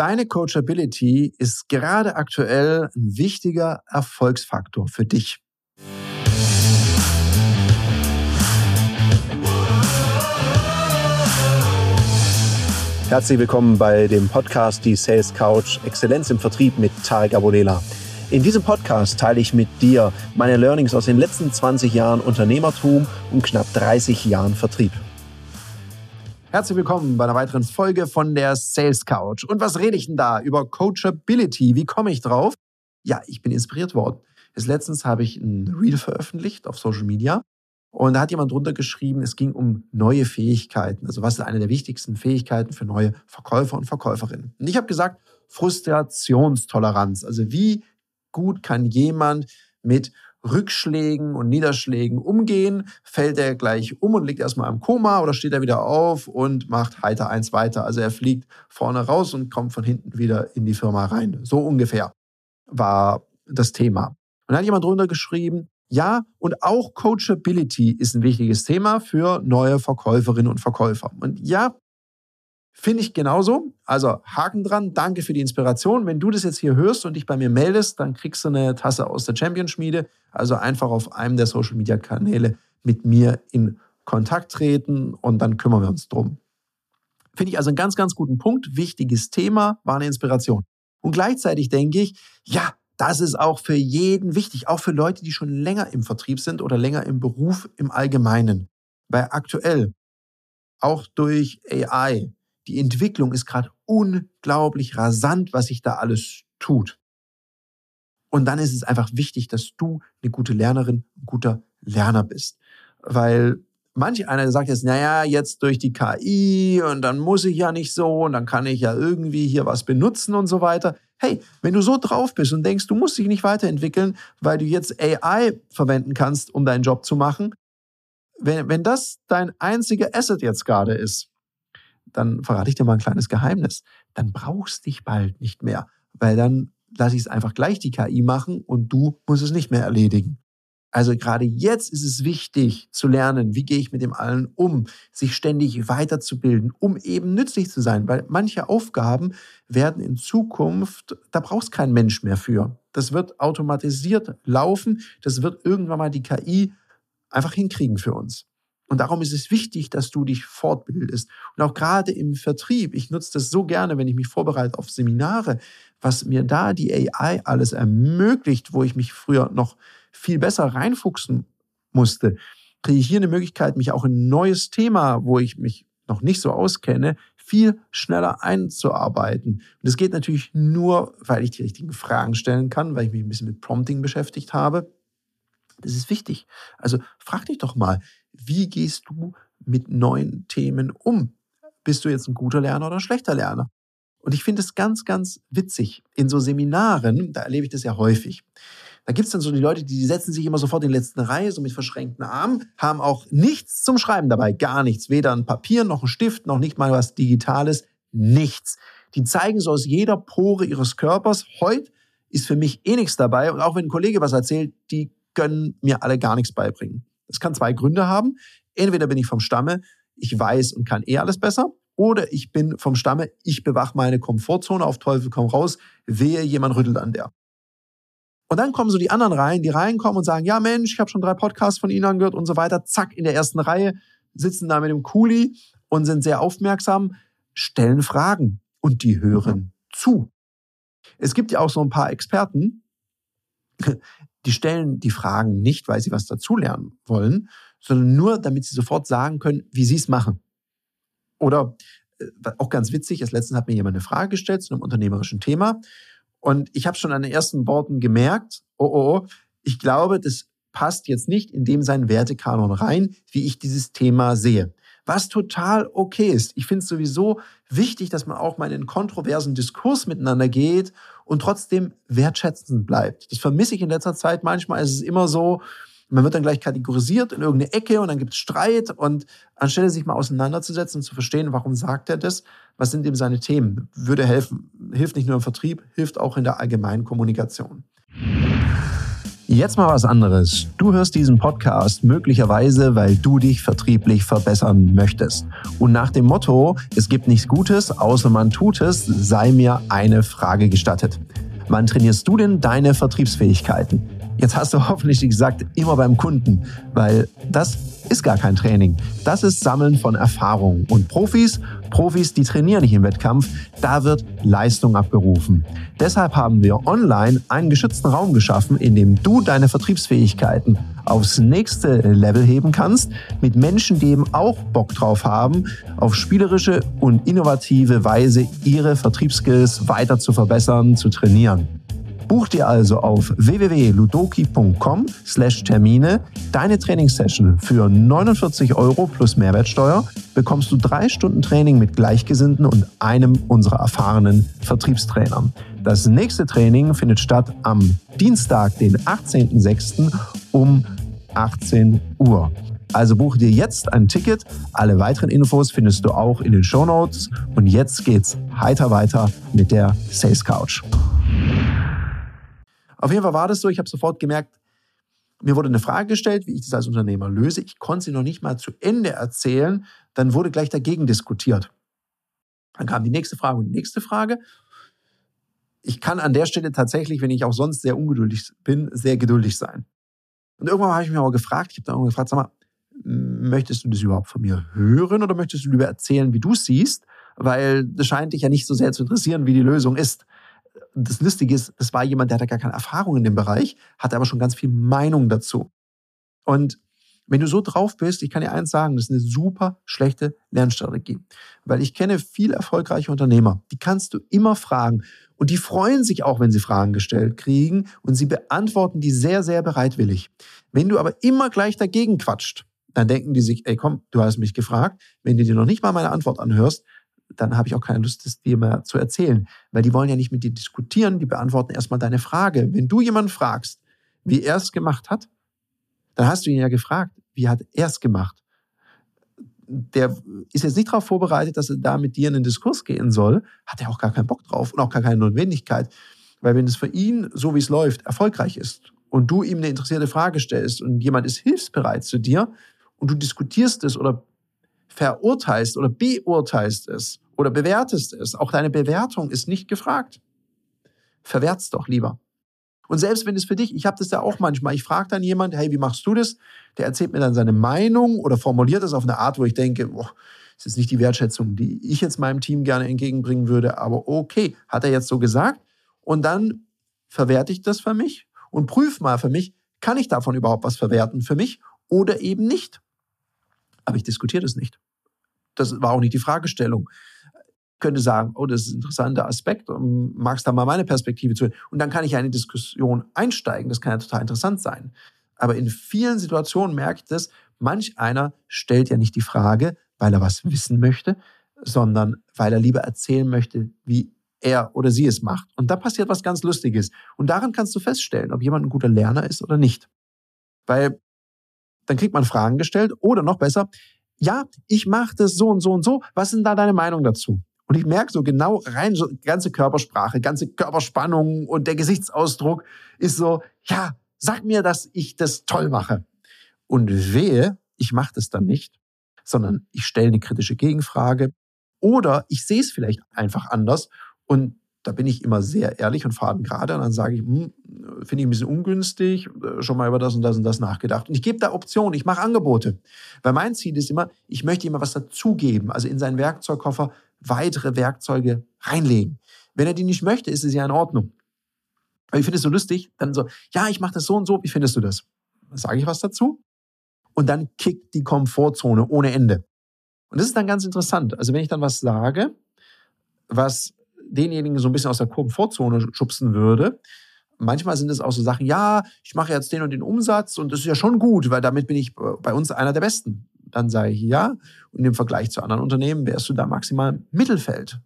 Deine Coachability ist gerade aktuell ein wichtiger Erfolgsfaktor für dich. Herzlich willkommen bei dem Podcast Die Sales Couch Exzellenz im Vertrieb mit Tarek Abodela. In diesem Podcast teile ich mit dir meine Learnings aus den letzten 20 Jahren Unternehmertum und knapp 30 Jahren Vertrieb. Herzlich willkommen bei einer weiteren Folge von der Sales Couch. Und was rede ich denn da über Coachability? Wie komme ich drauf? Ja, ich bin inspiriert worden. Jetzt letztens habe ich ein Reel veröffentlicht auf Social Media und da hat jemand drunter geschrieben, es ging um neue Fähigkeiten. Also was ist eine der wichtigsten Fähigkeiten für neue Verkäufer und Verkäuferinnen? Und ich habe gesagt, Frustrationstoleranz. Also wie gut kann jemand mit Rückschlägen und Niederschlägen umgehen? Fällt er gleich um und liegt erstmal im Koma oder steht er wieder auf und macht heiter eins weiter? Also er fliegt vorne raus und kommt von hinten wieder in die Firma rein. So ungefähr war das Thema. Und dann hat jemand drunter geschrieben, ja, und auch Coachability ist ein wichtiges Thema für neue Verkäuferinnen und Verkäufer. Und ja, Finde ich genauso. Also Haken dran. Danke für die Inspiration. Wenn du das jetzt hier hörst und dich bei mir meldest, dann kriegst du eine Tasse aus der Champion-Schmiede. Also einfach auf einem der Social-Media-Kanäle mit mir in Kontakt treten und dann kümmern wir uns drum. Finde ich also einen ganz, ganz guten Punkt. Wichtiges Thema, war eine Inspiration. Und gleichzeitig denke ich, ja, das ist auch für jeden wichtig, auch für Leute, die schon länger im Vertrieb sind oder länger im Beruf im Allgemeinen. Weil aktuell, auch durch AI, die Entwicklung ist gerade unglaublich rasant, was sich da alles tut. Und dann ist es einfach wichtig, dass du eine gute Lernerin, ein guter Lerner bist. Weil manch einer sagt jetzt, naja, jetzt durch die KI und dann muss ich ja nicht so und dann kann ich ja irgendwie hier was benutzen und so weiter. Hey, wenn du so drauf bist und denkst, du musst dich nicht weiterentwickeln, weil du jetzt AI verwenden kannst, um deinen Job zu machen, wenn, wenn das dein einziger Asset jetzt gerade ist, dann verrate ich dir mal ein kleines Geheimnis. Dann brauchst dich bald nicht mehr, weil dann lasse ich es einfach gleich die KI machen und du musst es nicht mehr erledigen. Also gerade jetzt ist es wichtig zu lernen, wie gehe ich mit dem allen um, sich ständig weiterzubilden, um eben nützlich zu sein, weil manche Aufgaben werden in Zukunft, da brauchst kein Mensch mehr für. Das wird automatisiert laufen, das wird irgendwann mal die KI einfach hinkriegen für uns. Und darum ist es wichtig, dass du dich fortbildest. Und auch gerade im Vertrieb, ich nutze das so gerne, wenn ich mich vorbereite auf Seminare, was mir da die AI alles ermöglicht, wo ich mich früher noch viel besser reinfuchsen musste, kriege ich hier eine Möglichkeit, mich auch in ein neues Thema, wo ich mich noch nicht so auskenne, viel schneller einzuarbeiten. Und das geht natürlich nur, weil ich die richtigen Fragen stellen kann, weil ich mich ein bisschen mit Prompting beschäftigt habe. Das ist wichtig. Also frag dich doch mal, wie gehst du mit neuen Themen um? Bist du jetzt ein guter Lerner oder ein schlechter Lerner? Und ich finde es ganz, ganz witzig. In so Seminaren, da erlebe ich das ja häufig. Da gibt es dann so die Leute, die setzen sich immer sofort in die letzte Reihe, so mit verschränkten Armen, haben auch nichts zum Schreiben dabei, gar nichts. Weder ein Papier, noch ein Stift, noch nicht mal was Digitales, nichts. Die zeigen so aus jeder Pore ihres Körpers, heute ist für mich eh nichts dabei. Und auch wenn ein Kollege was erzählt, die können mir alle gar nichts beibringen. Das kann zwei Gründe haben. Entweder bin ich vom Stamme, ich weiß und kann eh alles besser, oder ich bin vom Stamme, ich bewache meine Komfortzone, auf Teufel komm raus, wehe, jemand rüttelt an der. Und dann kommen so die anderen Reihen, die reinkommen und sagen, ja Mensch, ich habe schon drei Podcasts von Ihnen angehört und so weiter. Zack, in der ersten Reihe sitzen da mit dem Kuli und sind sehr aufmerksam, stellen Fragen und die hören mhm. zu. Es gibt ja auch so ein paar Experten, die stellen die Fragen nicht, weil sie was dazulernen wollen, sondern nur, damit sie sofort sagen können, wie sie es machen. Oder äh, auch ganz witzig, als letztens hat mir jemand eine Frage gestellt zu einem unternehmerischen Thema und ich habe schon an den ersten Worten gemerkt, oh, oh, oh, ich glaube, das passt jetzt nicht in dem seinen Wertekanon rein, wie ich dieses Thema sehe was total okay ist. Ich finde es sowieso wichtig, dass man auch mal in einen kontroversen Diskurs miteinander geht und trotzdem wertschätzend bleibt. Das vermisse ich in letzter Zeit manchmal. Es ist immer so, man wird dann gleich kategorisiert in irgendeine Ecke und dann gibt es Streit und anstelle sich mal auseinanderzusetzen und zu verstehen, warum sagt er das, was sind ihm seine Themen, würde helfen. Hilft nicht nur im Vertrieb, hilft auch in der allgemeinen Kommunikation. Jetzt mal was anderes. Du hörst diesen Podcast möglicherweise, weil du dich vertrieblich verbessern möchtest. Und nach dem Motto, es gibt nichts Gutes, außer man tut es, sei mir eine Frage gestattet. Wann trainierst du denn deine Vertriebsfähigkeiten? Jetzt hast du hoffentlich gesagt, immer beim Kunden, weil das ist gar kein Training. Das ist Sammeln von Erfahrung. Und Profis, Profis, die trainieren nicht im Wettkampf, da wird Leistung abgerufen. Deshalb haben wir online einen geschützten Raum geschaffen, in dem du deine Vertriebsfähigkeiten aufs nächste Level heben kannst, mit Menschen, die eben auch Bock drauf haben, auf spielerische und innovative Weise ihre Vertriebsskills weiter zu verbessern, zu trainieren. Buch dir also auf www.ludoki.com slash Termine deine Trainingssession für 49 Euro plus Mehrwertsteuer bekommst du drei Stunden Training mit Gleichgesinnten und einem unserer erfahrenen Vertriebstrainern. Das nächste Training findet statt am Dienstag, den 18.06. um 18 Uhr. Also buche dir jetzt ein Ticket. Alle weiteren Infos findest du auch in den Show Notes. Und jetzt geht's heiter weiter mit der Sales Couch. Auf jeden Fall war das so, ich habe sofort gemerkt, mir wurde eine Frage gestellt, wie ich das als Unternehmer löse. Ich konnte sie noch nicht mal zu Ende erzählen. Dann wurde gleich dagegen diskutiert. Dann kam die nächste Frage und die nächste Frage. Ich kann an der Stelle tatsächlich, wenn ich auch sonst sehr ungeduldig bin, sehr geduldig sein. Und irgendwann habe ich mich aber gefragt, ich habe dann gefragt, sag mal, möchtest du das überhaupt von mir hören oder möchtest du lieber erzählen, wie du es siehst? Weil das scheint dich ja nicht so sehr zu interessieren, wie die Lösung ist das Lustige ist, das war jemand, der hatte gar keine Erfahrung in dem Bereich, hatte aber schon ganz viel Meinung dazu. Und wenn du so drauf bist, ich kann dir eins sagen, das ist eine super schlechte Lernstrategie. Weil ich kenne viel erfolgreiche Unternehmer, die kannst du immer fragen. Und die freuen sich auch, wenn sie Fragen gestellt kriegen und sie beantworten die sehr, sehr bereitwillig. Wenn du aber immer gleich dagegen quatscht, dann denken die sich, ey komm, du hast mich gefragt, wenn du dir noch nicht mal meine Antwort anhörst, dann habe ich auch keine Lust, das dir mehr zu erzählen. Weil die wollen ja nicht mit dir diskutieren, die beantworten erstmal deine Frage. Wenn du jemanden fragst, wie er es gemacht hat, dann hast du ihn ja gefragt, wie hat er es gemacht. Der ist jetzt nicht darauf vorbereitet, dass er da mit dir in den Diskurs gehen soll, hat er auch gar keinen Bock drauf und auch gar keine Notwendigkeit. Weil wenn es für ihn, so wie es läuft, erfolgreich ist und du ihm eine interessierte Frage stellst und jemand ist hilfsbereit zu dir und du diskutierst es oder verurteilst oder beurteilst es oder bewertest es, auch deine Bewertung ist nicht gefragt. Verwert's doch lieber. Und selbst wenn es für dich, ich habe das ja auch manchmal, ich frage dann jemand, hey, wie machst du das? Der erzählt mir dann seine Meinung oder formuliert es auf eine Art, wo ich denke, boah, das ist nicht die Wertschätzung, die ich jetzt meinem Team gerne entgegenbringen würde, aber okay, hat er jetzt so gesagt? Und dann verwerte ich das für mich und prüfe mal für mich, kann ich davon überhaupt was verwerten für mich oder eben nicht? Aber ich diskutiere das nicht. Das war auch nicht die Fragestellung. Ich könnte sagen, oh, das ist ein interessanter Aspekt, magst da mal meine Perspektive zu. Und dann kann ich in eine Diskussion einsteigen. Das kann ja total interessant sein. Aber in vielen Situationen merke ich das, manch einer stellt ja nicht die Frage, weil er was wissen möchte, sondern weil er lieber erzählen möchte, wie er oder sie es macht. Und da passiert was ganz Lustiges. Und daran kannst du feststellen, ob jemand ein guter Lerner ist oder nicht. Weil dann kriegt man Fragen gestellt oder noch besser, ja, ich mache das so und so und so. Was sind da deine Meinung dazu? Und ich merke so genau rein, so ganze Körpersprache, ganze Körperspannung und der Gesichtsausdruck ist so, ja, sag mir, dass ich das toll mache. Und wehe, ich mache das dann nicht, sondern ich stelle eine kritische Gegenfrage oder ich sehe es vielleicht einfach anders und da bin ich immer sehr ehrlich und faden gerade und dann sage ich, hm, finde ich ein bisschen ungünstig, äh, schon mal über das und das und das nachgedacht. Und ich gebe da Optionen, ich mache Angebote. Weil mein Ziel ist immer, ich möchte immer was dazugeben, also in seinen Werkzeugkoffer weitere Werkzeuge reinlegen. Wenn er die nicht möchte, ist es ja in Ordnung. Aber ich finde es so lustig, dann so, ja, ich mache das so und so, wie findest du das? Dann sage ich was dazu und dann kickt die Komfortzone ohne Ende. Und das ist dann ganz interessant. Also wenn ich dann was sage, was denjenigen so ein bisschen aus der Komfortzone schubsen würde. Manchmal sind es auch so Sachen, ja, ich mache jetzt den und den Umsatz und das ist ja schon gut, weil damit bin ich bei uns einer der Besten. Dann sage ich ja. Und im Vergleich zu anderen Unternehmen wärst du da maximal Mittelfeld.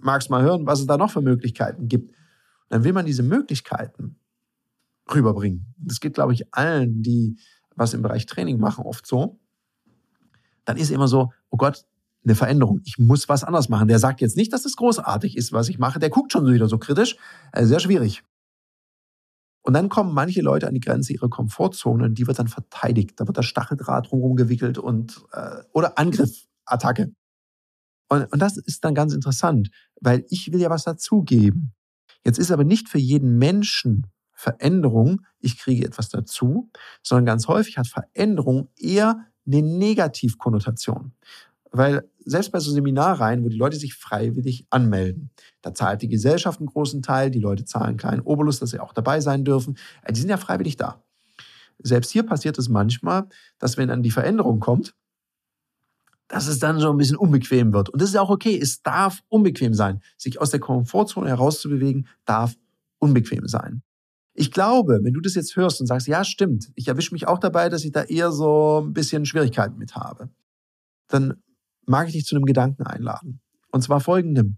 Magst mal hören, was es da noch für Möglichkeiten gibt. Dann will man diese Möglichkeiten rüberbringen. Das geht, glaube ich, allen, die was im Bereich Training machen, oft so. Dann ist immer so, oh Gott, eine Veränderung. Ich muss was anders machen. Der sagt jetzt nicht, dass es großartig ist, was ich mache. Der guckt schon wieder so kritisch. Also sehr schwierig. Und dann kommen manche Leute an die Grenze ihrer Komfortzone und die wird dann verteidigt. Da wird der Stacheldraht drumherum gewickelt und äh, oder Angriff, Attacke. Und, und das ist dann ganz interessant, weil ich will ja was dazugeben. Jetzt ist aber nicht für jeden Menschen Veränderung, ich kriege etwas dazu, sondern ganz häufig hat Veränderung eher eine Negativkonnotation. Weil selbst bei so Seminarreihen, wo die Leute sich freiwillig anmelden, da zahlt die Gesellschaft einen großen Teil, die Leute zahlen einen kleinen Obolus, dass sie auch dabei sein dürfen. Äh, die sind ja freiwillig da. Selbst hier passiert es manchmal, dass wenn dann die Veränderung kommt, dass es dann so ein bisschen unbequem wird. Und das ist auch okay. Es darf unbequem sein. Sich aus der Komfortzone herauszubewegen, darf unbequem sein. Ich glaube, wenn du das jetzt hörst und sagst, ja, stimmt, ich erwische mich auch dabei, dass ich da eher so ein bisschen Schwierigkeiten mit habe, dann mag ich dich zu einem Gedanken einladen. Und zwar folgendem.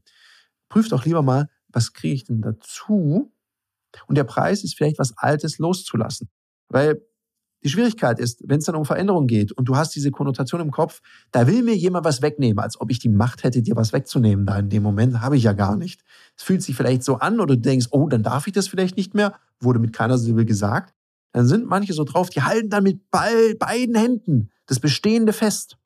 Prüf doch lieber mal, was kriege ich denn dazu? Und der Preis ist vielleicht was Altes loszulassen. Weil die Schwierigkeit ist, wenn es dann um Veränderung geht und du hast diese Konnotation im Kopf, da will mir jemand was wegnehmen, als ob ich die Macht hätte, dir was wegzunehmen. Da in dem Moment habe ich ja gar nicht. Es fühlt sich vielleicht so an oder du denkst, oh, dann darf ich das vielleicht nicht mehr, wurde mit keiner Silbe gesagt. Dann sind manche so drauf, die halten dann mit beiden Händen das Bestehende fest.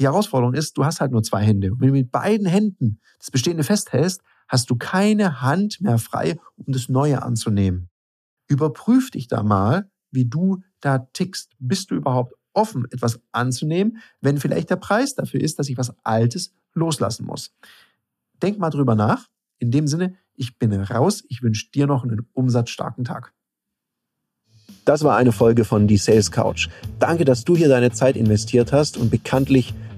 Die Herausforderung ist, du hast halt nur zwei Hände. Und wenn du mit beiden Händen das Bestehende festhältst, hast du keine Hand mehr frei, um das Neue anzunehmen. Überprüf dich da mal, wie du da tickst. Bist du überhaupt offen, etwas anzunehmen, wenn vielleicht der Preis dafür ist, dass ich was Altes loslassen muss? Denk mal drüber nach. In dem Sinne, ich bin raus. Ich wünsche dir noch einen umsatzstarken Tag. Das war eine Folge von Die Sales Couch. Danke, dass du hier deine Zeit investiert hast und bekanntlich